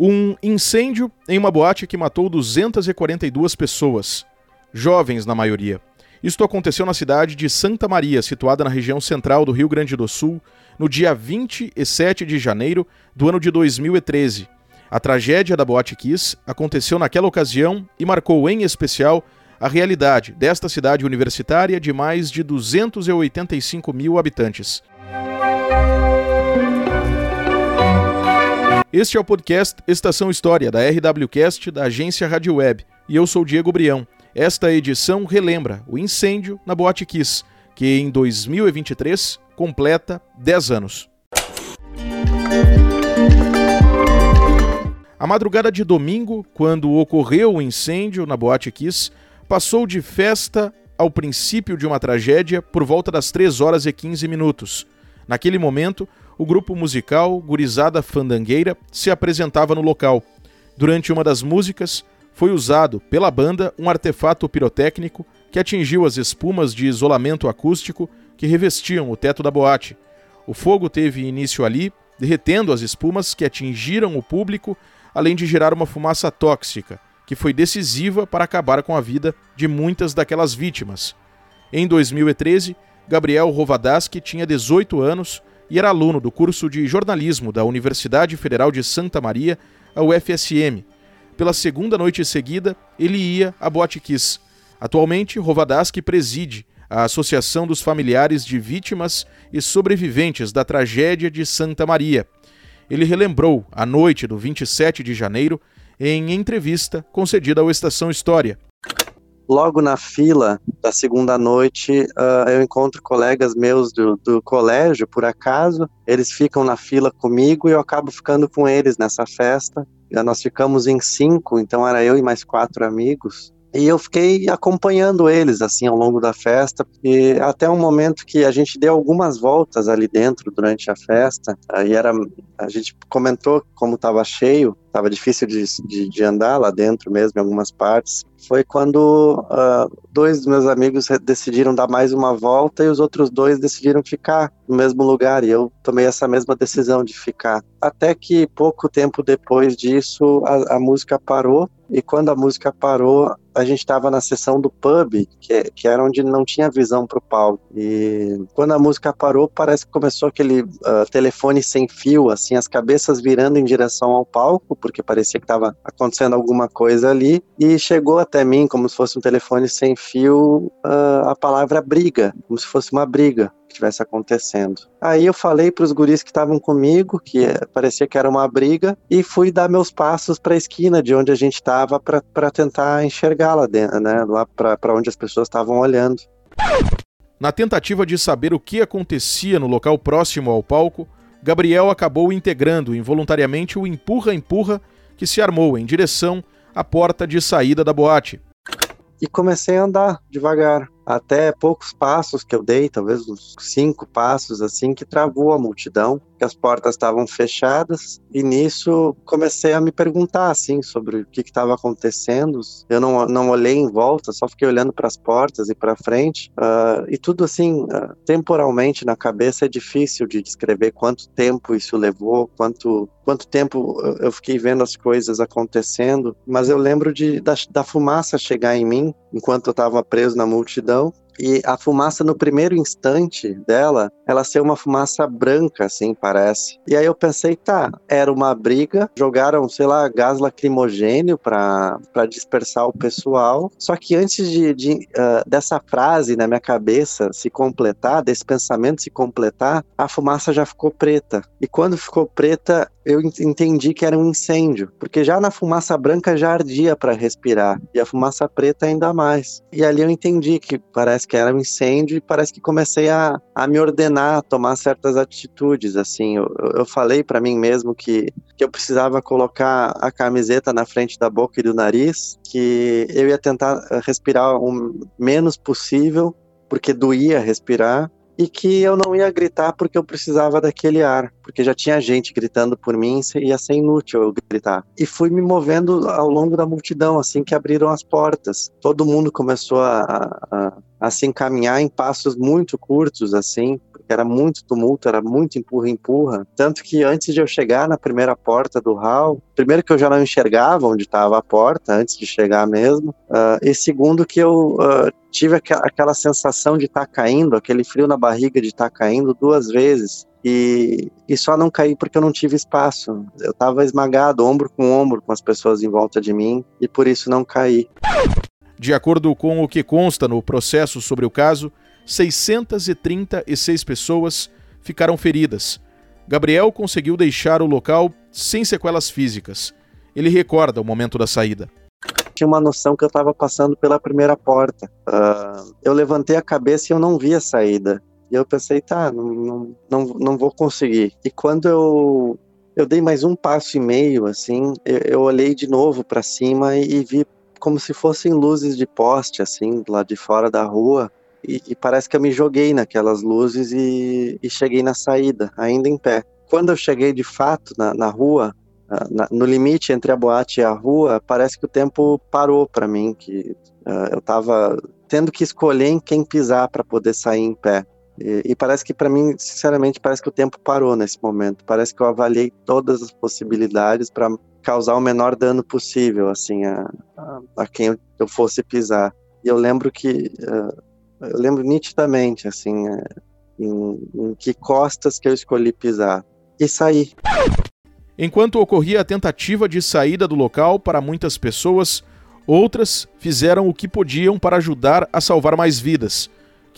Um incêndio em uma boate que matou 242 pessoas, jovens na maioria. Isto aconteceu na cidade de Santa Maria, situada na região central do Rio Grande do Sul, no dia 27 de janeiro do ano de 2013. A tragédia da Boate Kiss aconteceu naquela ocasião e marcou em especial a realidade desta cidade universitária de mais de 285 mil habitantes. Este é o podcast Estação História da RWCast da agência Rádio Web e eu sou Diego Brião. Esta edição relembra o incêndio na Boate Kiss, que em 2023 completa 10 anos. A madrugada de domingo, quando ocorreu o incêndio na Boate Kiss, passou de festa ao princípio de uma tragédia por volta das 3 horas e 15 minutos. Naquele momento, o grupo musical Gurizada Fandangueira se apresentava no local. Durante uma das músicas, foi usado pela banda um artefato pirotécnico que atingiu as espumas de isolamento acústico que revestiam o teto da boate. O fogo teve início ali, derretendo as espumas que atingiram o público, além de gerar uma fumaça tóxica, que foi decisiva para acabar com a vida de muitas daquelas vítimas. Em 2013, Gabriel Rovadaski tinha 18 anos e era aluno do curso de jornalismo da Universidade Federal de Santa Maria, a UFSM. Pela segunda noite seguida, ele ia à Boate Kiss. Atualmente, Rovadaski preside a Associação dos Familiares de Vítimas e Sobreviventes da Tragédia de Santa Maria. Ele relembrou a noite do 27 de janeiro em entrevista concedida ao Estação História. Logo na fila da segunda noite, uh, eu encontro colegas meus do, do colégio, por acaso. Eles ficam na fila comigo e eu acabo ficando com eles nessa festa. Nós ficamos em cinco, então era eu e mais quatro amigos. E eu fiquei acompanhando eles assim ao longo da festa, e até um momento que a gente deu algumas voltas ali dentro durante a festa. Aí era a gente comentou como estava cheio, estava difícil de, de, de, andar lá dentro mesmo em algumas partes. Foi quando uh, dois dos meus amigos decidiram dar mais uma volta e os outros dois decidiram ficar no mesmo lugar e eu tomei essa mesma decisão de ficar. Até que pouco tempo depois disso a, a música parou e quando a música parou, a gente estava na sessão do pub, que, que era onde não tinha visão para o palco. E quando a música parou, parece que começou aquele uh, telefone sem fio, assim, as cabeças virando em direção ao palco, porque parecia que estava acontecendo alguma coisa ali. E chegou até mim, como se fosse um telefone sem fio, uh, a palavra briga, como se fosse uma briga que estivesse acontecendo. Aí eu falei para os guris que estavam comigo, que é, parecia que era uma briga, e fui dar meus passos para a esquina de onde a gente estava para tentar enxergar lá dentro, né, lá para onde as pessoas estavam olhando. Na tentativa de saber o que acontecia no local próximo ao palco, Gabriel acabou integrando involuntariamente o empurra-empurra que se armou em direção à porta de saída da boate. E comecei a andar devagar, até poucos passos que eu dei, talvez uns cinco passos assim, que travou a multidão, que as portas estavam fechadas, e nisso comecei a me perguntar assim sobre o que estava acontecendo. Eu não, não olhei em volta, só fiquei olhando para as portas e para frente, uh, e tudo assim, uh, temporalmente na cabeça é difícil de descrever quanto tempo isso levou, quanto quanto tempo eu fiquei vendo as coisas acontecendo, mas eu lembro de, da, da fumaça chegar em mim enquanto eu estava preso na multidão e a fumaça no primeiro instante dela, ela ser uma fumaça branca, assim, parece. E aí eu pensei, tá, era uma briga, jogaram, sei lá, gás lacrimogênio para dispersar o pessoal. Só que antes de, de uh, dessa frase na minha cabeça se completar, desse pensamento se completar, a fumaça já ficou preta. E quando ficou preta, eu entendi que era um incêndio, porque já na fumaça branca já ardia para respirar, e a fumaça preta ainda mais. E ali eu entendi que parece que era um incêndio e parece que comecei a, a me ordenar, a tomar certas atitudes, assim. Eu, eu falei para mim mesmo que, que eu precisava colocar a camiseta na frente da boca e do nariz, que eu ia tentar respirar o menos possível, porque doía respirar, e que eu não ia gritar porque eu precisava daquele ar, porque já tinha gente gritando por mim e ia ser inútil eu gritar. E fui me movendo ao longo da multidão, assim que abriram as portas. Todo mundo começou a, a, a se encaminhar em passos muito curtos, assim, era muito tumulto, era muito empurra-empurra. Tanto que antes de eu chegar na primeira porta do hall, primeiro que eu já não enxergava onde estava a porta, antes de chegar mesmo, uh, e segundo que eu uh, tive aqua, aquela sensação de estar tá caindo, aquele frio na barriga de estar tá caindo duas vezes. E, e só não caí porque eu não tive espaço. Eu estava esmagado, ombro com ombro, com as pessoas em volta de mim, e por isso não caí. De acordo com o que consta no processo sobre o caso, 636 pessoas ficaram feridas. Gabriel conseguiu deixar o local sem sequelas físicas. Ele recorda o momento da saída. Tinha uma noção que eu estava passando pela primeira porta. Uh, eu levantei a cabeça e eu não vi a saída. E eu pensei, tá, não, não, não, vou conseguir. E quando eu, eu dei mais um passo e meio, assim, eu, eu olhei de novo para cima e, e vi como se fossem luzes de poste, assim, lá de fora da rua. E, e, parece que eu me joguei naquelas luzes e, e, cheguei na saída, ainda em pé. Quando eu cheguei de fato na, na rua, na, no limite entre a boate e a rua, parece que o tempo parou para mim, que uh, eu estava tendo que escolher em quem pisar para poder sair em pé. E, e parece que para mim, sinceramente, parece que o tempo parou nesse momento. Parece que eu avaliei todas as possibilidades para causar o menor dano possível, assim, a, a, a quem eu, fosse pisar. E eu lembro que uh, eu lembro nitidamente, assim, é, em, em que costas que eu escolhi pisar. E saí. Enquanto ocorria a tentativa de saída do local para muitas pessoas, outras fizeram o que podiam para ajudar a salvar mais vidas.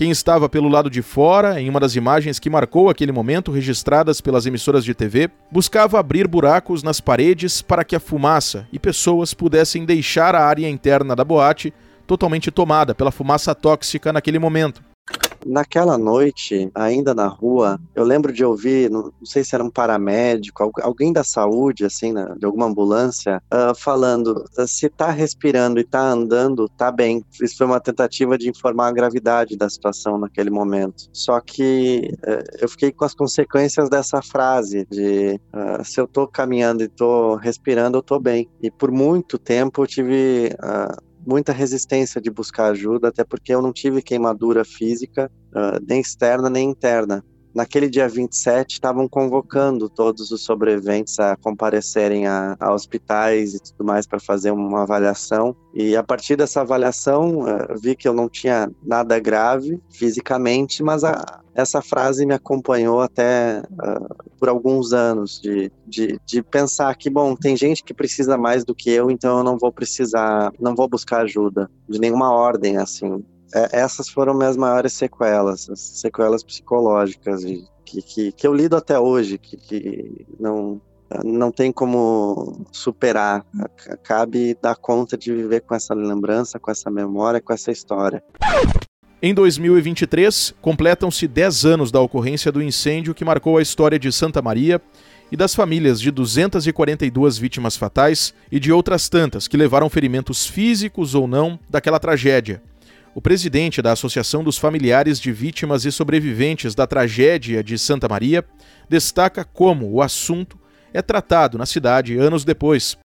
Quem estava pelo lado de fora, em uma das imagens que marcou aquele momento registradas pelas emissoras de TV, buscava abrir buracos nas paredes para que a fumaça e pessoas pudessem deixar a área interna da boate totalmente tomada pela fumaça tóxica naquele momento. Naquela noite, ainda na rua, eu lembro de ouvir, não, sei se era um paramédico, alguém da saúde, assim, de alguma ambulância, uh, falando: se tá respirando e tá andando, tá bem. Isso foi uma tentativa de informar a gravidade da situação naquele momento. Só que uh, eu fiquei com as consequências dessa frase: de uh, se eu tô caminhando e tô respirando, eu tô bem. E por muito tempo eu tive muita resistência de buscar ajuda, até porque eu não tive queimadura física, uh, nem externa nem interna. Naquele dia 27, estavam convocando todos os sobreviventes a comparecerem a, a hospitais e tudo mais para fazer uma avaliação. E a partir dessa avaliação, uh, vi que eu não tinha nada grave fisicamente, mas a, essa frase me acompanhou até uh, por alguns anos, de, de, de pensar que, bom, tem gente que precisa mais do que eu, então eu não vou precisar, não vou buscar ajuda de nenhuma ordem, assim é, essas foram minhas maiores sequelas, as sequelas psicológicas de, que, que, que, eu lido até hoje, que, que não, não tem como superar. Cabe dar conta de viver com essa lembrança, com essa memória, com essa história. Em 2023, completam-se 10 anos da ocorrência do incêndio que marcou a história de Santa Maria e das famílias de 242 vítimas fatais e de outras tantas que levaram ferimentos físicos ou não daquela tragédia o presidente da Associação dos Familiares de Vítimas e Sobreviventes da Tragédia de Santa Maria destaca como o assunto é tratado na cidade anos depois.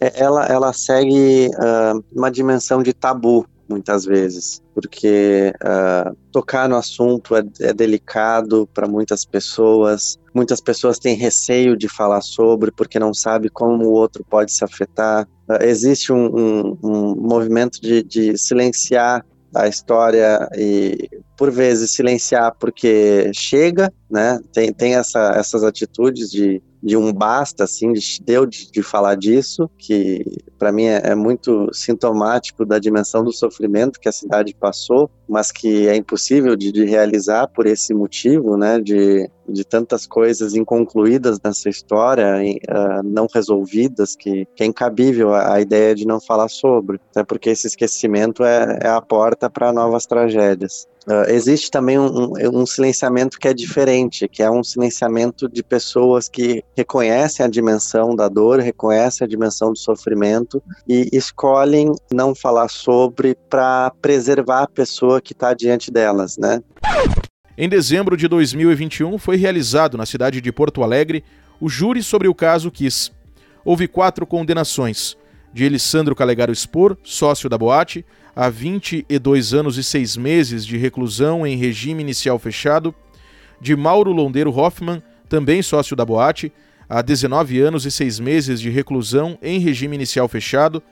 É, ela, ela segue uh, uma dimensão de tabu, muitas vezes, porque uh, tocar no assunto é, é delicado para muitas pessoas. Muitas pessoas têm receio de falar sobre porque não sabe como o outro pode se afetar. Uh, existe um, um, um movimento de, de silenciar a história e por vezes silenciar porque chega, né? Tem, tem essa, essas atitudes de, de um basta, assim, de, deu de, de falar disso, que para mim é, é, muito sintomático da dimensão do sofrimento que a cidade passou, mas que é impossível de, de realizar por esse motivo, né? De de tantas coisas inconcluídas nessa história, uh, não resolvidas, que, é incabível a, ideia de não falar sobre, até porque esse esquecimento é, é a porta para novas tragédias. Uh, existe também um, um, silenciamento que é diferente, que é um silenciamento de pessoas que reconhecem a dimensão da dor, reconhecem a dimensão do sofrimento e escolhem não falar sobre para preservar a pessoa que está diante delas, né? Em dezembro de 2021, foi realizado na cidade de Porto Alegre o júri sobre o caso Kiss. Houve quatro condenações: de Elisandro Calegaro Spor, sócio da boate, a 22 anos e 6 meses de reclusão em regime inicial fechado, de Mauro Londeiro Hoffman, também sócio da boate, a 19 anos e 6 meses de reclusão em regime inicial fechado,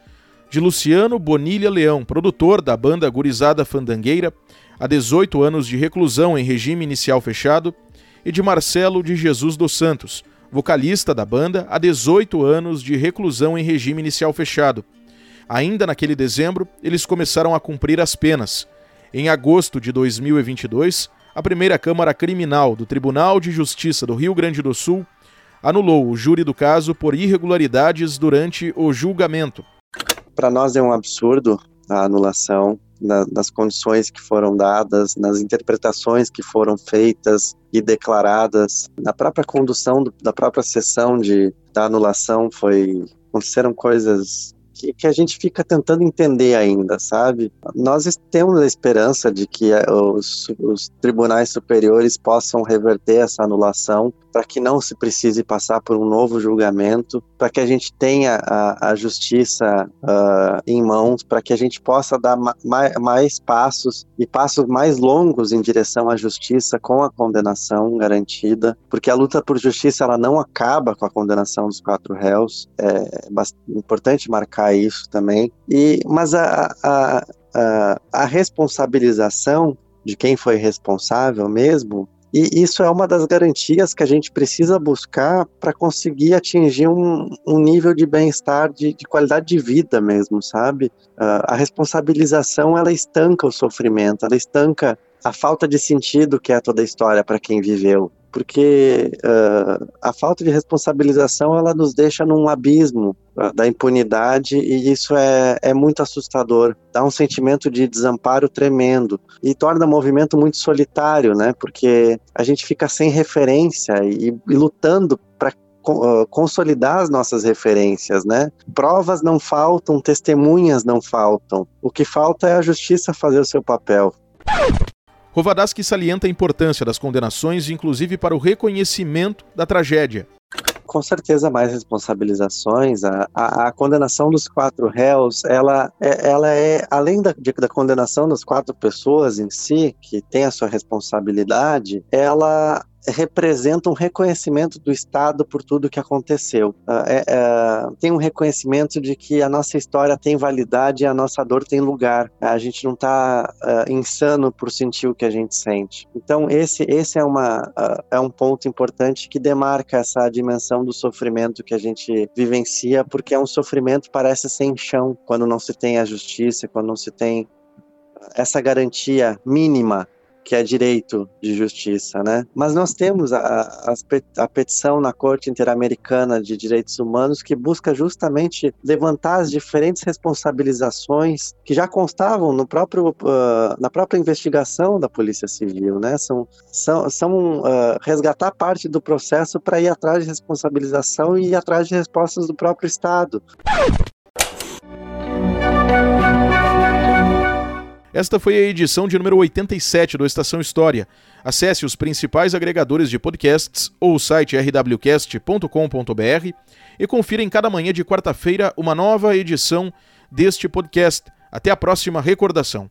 de Luciano Bonilha Leão, produtor da banda Gurizada Fandangueira, a 18 anos de reclusão em regime inicial fechado, e de Marcelo de Jesus dos Santos, vocalista da banda, a 18 anos de reclusão em regime inicial fechado. Ainda naquele dezembro, eles começaram a cumprir as penas. Em agosto de 2022, a primeira Câmara Criminal do Tribunal de Justiça do Rio Grande do Sul anulou o júri do caso por irregularidades durante o julgamento. Para nós é um absurdo a anulação das condições que foram dadas, nas interpretações que foram feitas e declaradas, na própria condução do, da própria sessão de, da anulação foi aconteceram coisas que, que, a gente fica tentando entender ainda, sabe? Nós temos a esperança de que eh, os, os tribunais superiores possam reverter essa anulação para que não se precise passar por um novo julgamento, para que a gente tenha a, a justiça uh, em mãos, para que a gente possa dar ma mais passos e passos mais longos em direção à justiça com a condenação garantida, porque a luta por justiça ela não acaba com a condenação dos quatro réus, é importante marcar isso também. E mas a, a, a, a responsabilização de quem foi responsável mesmo e isso é uma das garantias que a gente precisa buscar para conseguir atingir um, um nível de bem-estar, de, de, qualidade de vida mesmo, sabe? Uh, a responsabilização, ela estanca o sofrimento, ela estanca a falta de sentido que é toda a história para quem viveu porque uh, a falta de responsabilização ela nos deixa num abismo uh, da impunidade e isso é, é muito assustador. Dá um sentimento de desamparo tremendo e torna o movimento muito solitário, né? Porque a gente fica sem referência e, e lutando para ah, consolidar as nossas referências, né? Provas não faltam, testemunhas não faltam. O que falta é a justiça fazer o seu papel. Rovadaski salienta a importância das condenações, inclusive para o reconhecimento da tragédia. Com certeza mais responsabilizações. A, a, a condenação dos quatro réus, ela é, ela é além da, da condenação das quatro pessoas em si, que tem a sua responsabilidade, ela representa um reconhecimento do Estado por tudo que aconteceu. Ah, é, é, tem um reconhecimento de que a nossa história tem validade e a nossa dor tem lugar. A gente não está uh, ah, insano por sentir o que a gente sente. Então esse esse é uma uh, é um ponto importante que demarca essa dimensão do sofrimento que a gente vivencia, porque é um sofrimento parece sem chão quando não se tem a justiça, quando não se tem essa garantia mínima que é direito de justiça, né? Mas nós temos a, a, petição na Corte Interamericana de Direitos Humanos que busca justamente levantar as diferentes responsabilizações que já constavam no próprio, uh, na própria investigação da Polícia Civil, né? São, são, são uh, resgatar parte do processo para ir atrás de responsabilização e ir atrás de respostas do próprio Estado. Esta foi a edição de número 87 do Estação História. Acesse os principais agregadores de podcasts ou o site rwcast.com.br e confira em cada manhã de quarta-feira uma nova edição deste podcast. Até a próxima recordação.